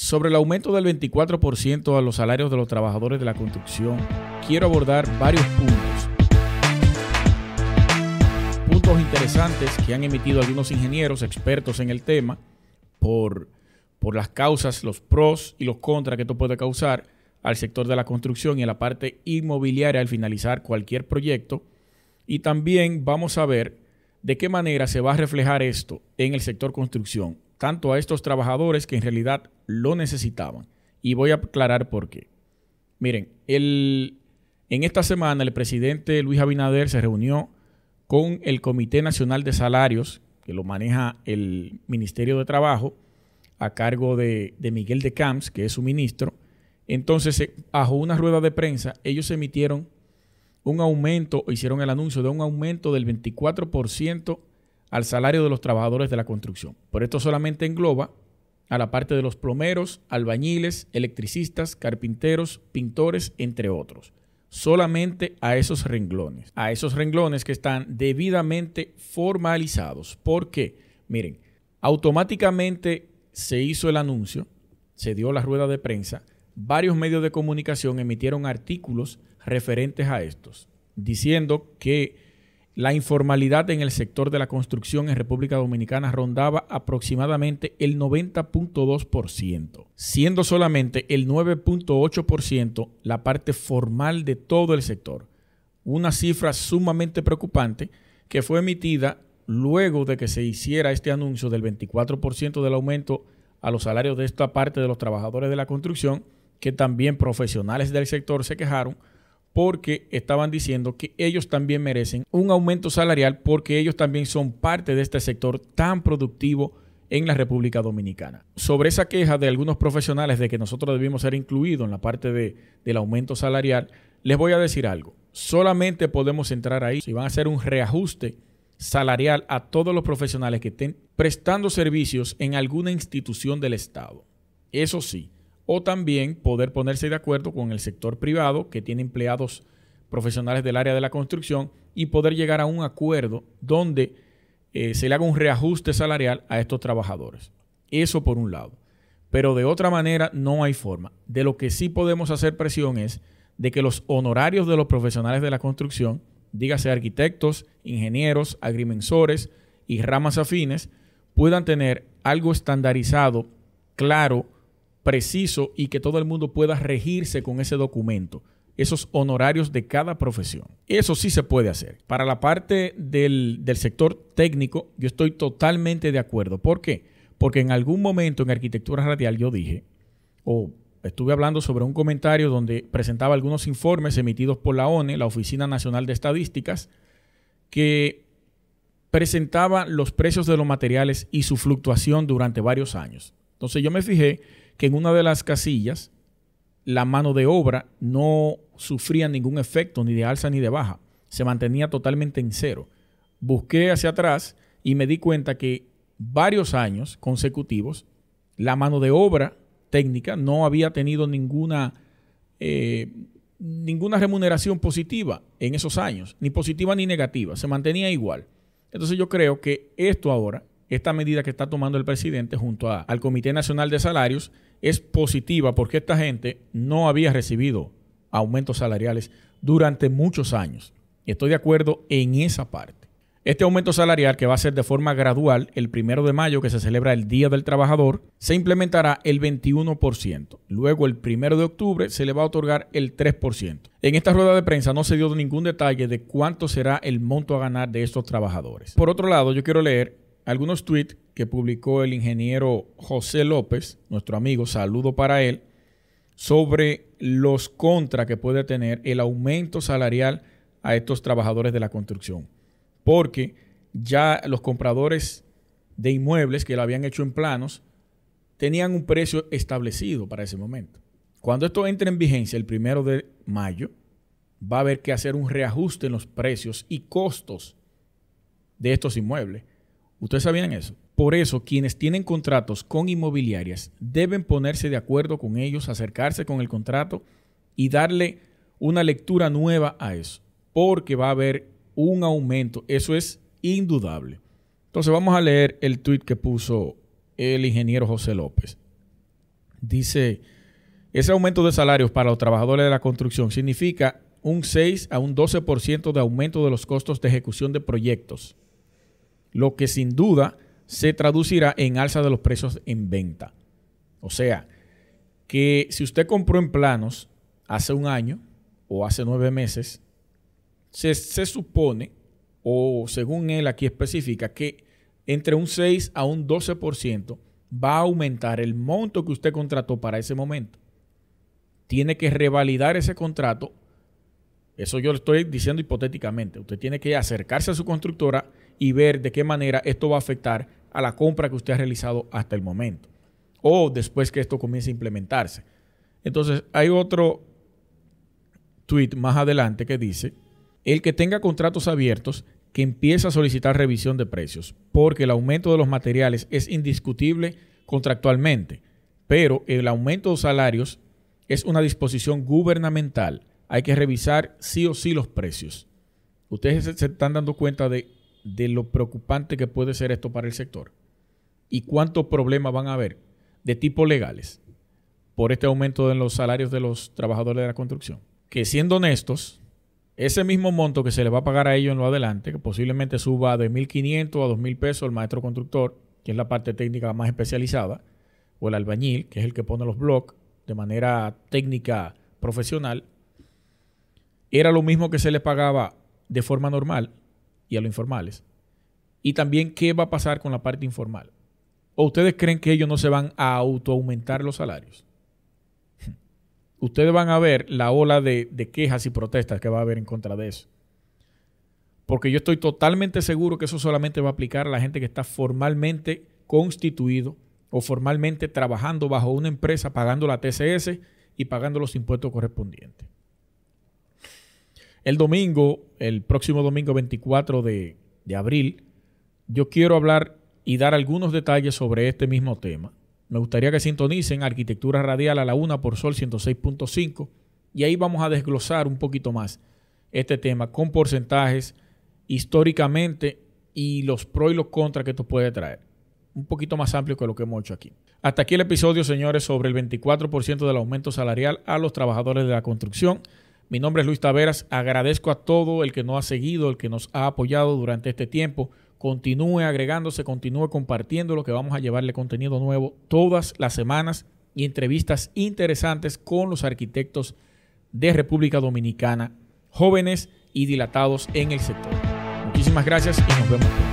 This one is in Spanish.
Sobre el aumento del 24% a los salarios de los trabajadores de la construcción, quiero abordar varios puntos. Puntos interesantes que han emitido algunos ingenieros expertos en el tema por, por las causas, los pros y los contras que esto puede causar al sector de la construcción y a la parte inmobiliaria al finalizar cualquier proyecto. Y también vamos a ver de qué manera se va a reflejar esto en el sector construcción tanto a estos trabajadores que en realidad lo necesitaban. Y voy a aclarar por qué. Miren, en esta semana el presidente Luis Abinader se reunió con el Comité Nacional de Salarios, que lo maneja el Ministerio de Trabajo, a cargo de, Miguel de Camps, que es su ministro. Entonces, bajo una rueda de prensa, ellos emitieron un aumento, hicieron el anuncio de un aumento del 24% al salario de los trabajadores de la construcción. Por esto solamente engloba a la parte de los plomeros, albañiles, electricistas, carpinteros, pintores, entre otros. Solamente a esos renglones, a esos renglones que están debidamente formalizados. ¿Por qué? Miren, automáticamente se hizo el anuncio, se dio la rueda de prensa, varios medios de comunicación emitieron artículos referentes a estos, diciendo que la informalidad en el sector de la construcción en República Dominicana rondaba aproximadamente el 90.2%, siendo solamente el 9.8% la parte formal de todo el sector. Una cifra sumamente preocupante que fue emitida luego de que se hiciera este anuncio del 24% del aumento a los salarios de esta parte de los trabajadores de la construcción, que también profesionales del sector se quejaron porque estaban diciendo que ellos también merecen un aumento salarial porque ellos también son parte de este sector tan productivo en la República Dominicana. Sobre esa queja de algunos profesionales de que nosotros debimos ser incluidos en la parte de, del aumento salarial, les voy a decir algo. Solamente podemos entrar ahí si van a hacer un reajuste salarial a todos los profesionales que estén prestando servicios en alguna institución del Estado. Eso sí, o también poder ponerse de acuerdo con el sector privado que tiene empleados profesionales del área de la construcción y poder llegar a un acuerdo donde eh, se le haga un reajuste salarial a estos trabajadores. Eso por un lado. Pero de otra manera no hay forma. De lo que sí podemos hacer presión es de que los honorarios de los profesionales de la construcción, dígase arquitectos, ingenieros, agrimensores y ramas afines, puedan tener algo estandarizado, claro, preciso y que todo el mundo pueda regirse con ese documento, esos honorarios de cada profesión. Eso sí se puede hacer. Para la parte del, sector técnico, yo estoy totalmente de acuerdo. ¿Por qué? Porque en algún momento en arquitectura radial yo dije, o estuve hablando sobre un comentario donde presentaba algunos informes emitidos por la ONE, la Oficina Nacional de Estadísticas, que presentaba los precios de los materiales y su fluctuación durante varios años. Entonces yo me fijé que en una de las casillas la mano de obra no sufría ningún efecto ni de alza ni de baja, se mantenía totalmente en cero. Busqué hacia atrás y me di cuenta que varios años consecutivos la mano de obra técnica no había tenido ninguna, eh, ninguna remuneración positiva en esos años, ni positiva ni negativa, se mantenía igual. Entonces yo creo que esto ahora, esta medida que está tomando el presidente junto al Comité Nacional de Salarios, es positiva porque esta gente no había recibido aumentos salariales durante muchos años. Estoy de acuerdo en esa parte. Este aumento salarial, que va a ser de forma gradual el primero de mayo, que se celebra el Día del Trabajador, se implementará el 21%. Luego, el primero de octubre, se le va a otorgar el 3%. En esta rueda de prensa no se dio ningún detalle de cuánto será el monto a ganar de estos trabajadores. Por otro lado, yo quiero leer algunos tweets que publicó el ingeniero José López, nuestro amigo, saludo para él, sobre los contras que puede tener el aumento salarial a estos trabajadores de la construcción. Porque ya los compradores de inmuebles que lo habían hecho en planos tenían un precio establecido para ese momento. Cuando esto entre en vigencia el primero de mayo, va a haber que hacer un reajuste en los precios y costos de estos inmuebles. ¿Ustedes sabían eso? Por eso, quienes tienen contratos con inmobiliarias deben ponerse de acuerdo con ellos, acercarse con el contrato y darle una lectura nueva a eso, porque va a haber un aumento. Eso es indudable. Entonces vamos a leer el tuit que puso el ingeniero José López. dice, ese aumento de salarios para los trabajadores de la construcción significa un 6 a un 12% de aumento de los costos de ejecución de proyectos, lo que sin duda se traducirá en alza de los precios en venta. O sea, que si usted compró en planos hace un año o hace nueve meses, se, se supone, o según él aquí especifica, que entre un 6 a un 12% va a aumentar el monto que usted contrató para ese momento. Tiene que revalidar ese contrato. Eso yo lo estoy diciendo hipotéticamente. Usted tiene que acercarse a su constructora y ver de qué manera esto va a afectar a la compra que usted ha realizado hasta el momento. O después que esto comience a implementarse. Entonces, hay otro tweet más adelante que dice, el que tenga contratos abiertos que empieza a solicitar revisión de precios, porque el aumento de los materiales es indiscutible contractualmente, pero el aumento de salarios es una disposición gubernamental. Hay que revisar sí o sí los precios. Ustedes se están dando cuenta de, de lo preocupante que puede ser esto para el sector y cuántos problemas van a haber de tipo legales por este aumento en los salarios de los trabajadores de la construcción. Que siendo honestos, ese mismo monto que se le va a pagar a ellos en lo adelante, que posiblemente suba de 1.500 a 2.000 pesos el maestro constructor, que es la parte técnica más especializada, o el albañil, que es el que pone los bloques de manera técnica profesional, era lo mismo que se le pagaba de forma normal y a los informales. Y también qué va a pasar con la parte informal. ¿O ustedes creen que ellos no se van a autoaumentar los salarios? ustedes van a ver la ola de, quejas y protestas que va a haber en contra de eso. Porque yo estoy totalmente seguro que eso solamente va a aplicar a la gente que está formalmente constituido o formalmente trabajando bajo una empresa, pagando la TCS y pagando los impuestos correspondientes. El domingo, el próximo domingo 24 de, de abril, yo quiero hablar y dar algunos detalles sobre este mismo tema me gustaría que sintonicen Arquitectura Radial a la una por Sol 106.5 y ahí vamos a desglosar un poquito más este tema con porcentajes históricamente y los pros y los contras que esto puede traer. Un poquito más amplio que lo que hemos hecho aquí. Hasta aquí el episodio, señores, sobre el 24% del aumento salarial a los trabajadores de la construcción. Mi nombre es Luis Taveras. Agradezco a todo el que nos ha seguido, el que nos ha apoyado durante este tiempo continúe agregándose, continúe compartiendo lo que vamos a llevarle contenido nuevo todas las semanas y entrevistas interesantes con los arquitectos de República Dominicana, jóvenes y dilatados en el sector. Muchísimas gracias y nos vemos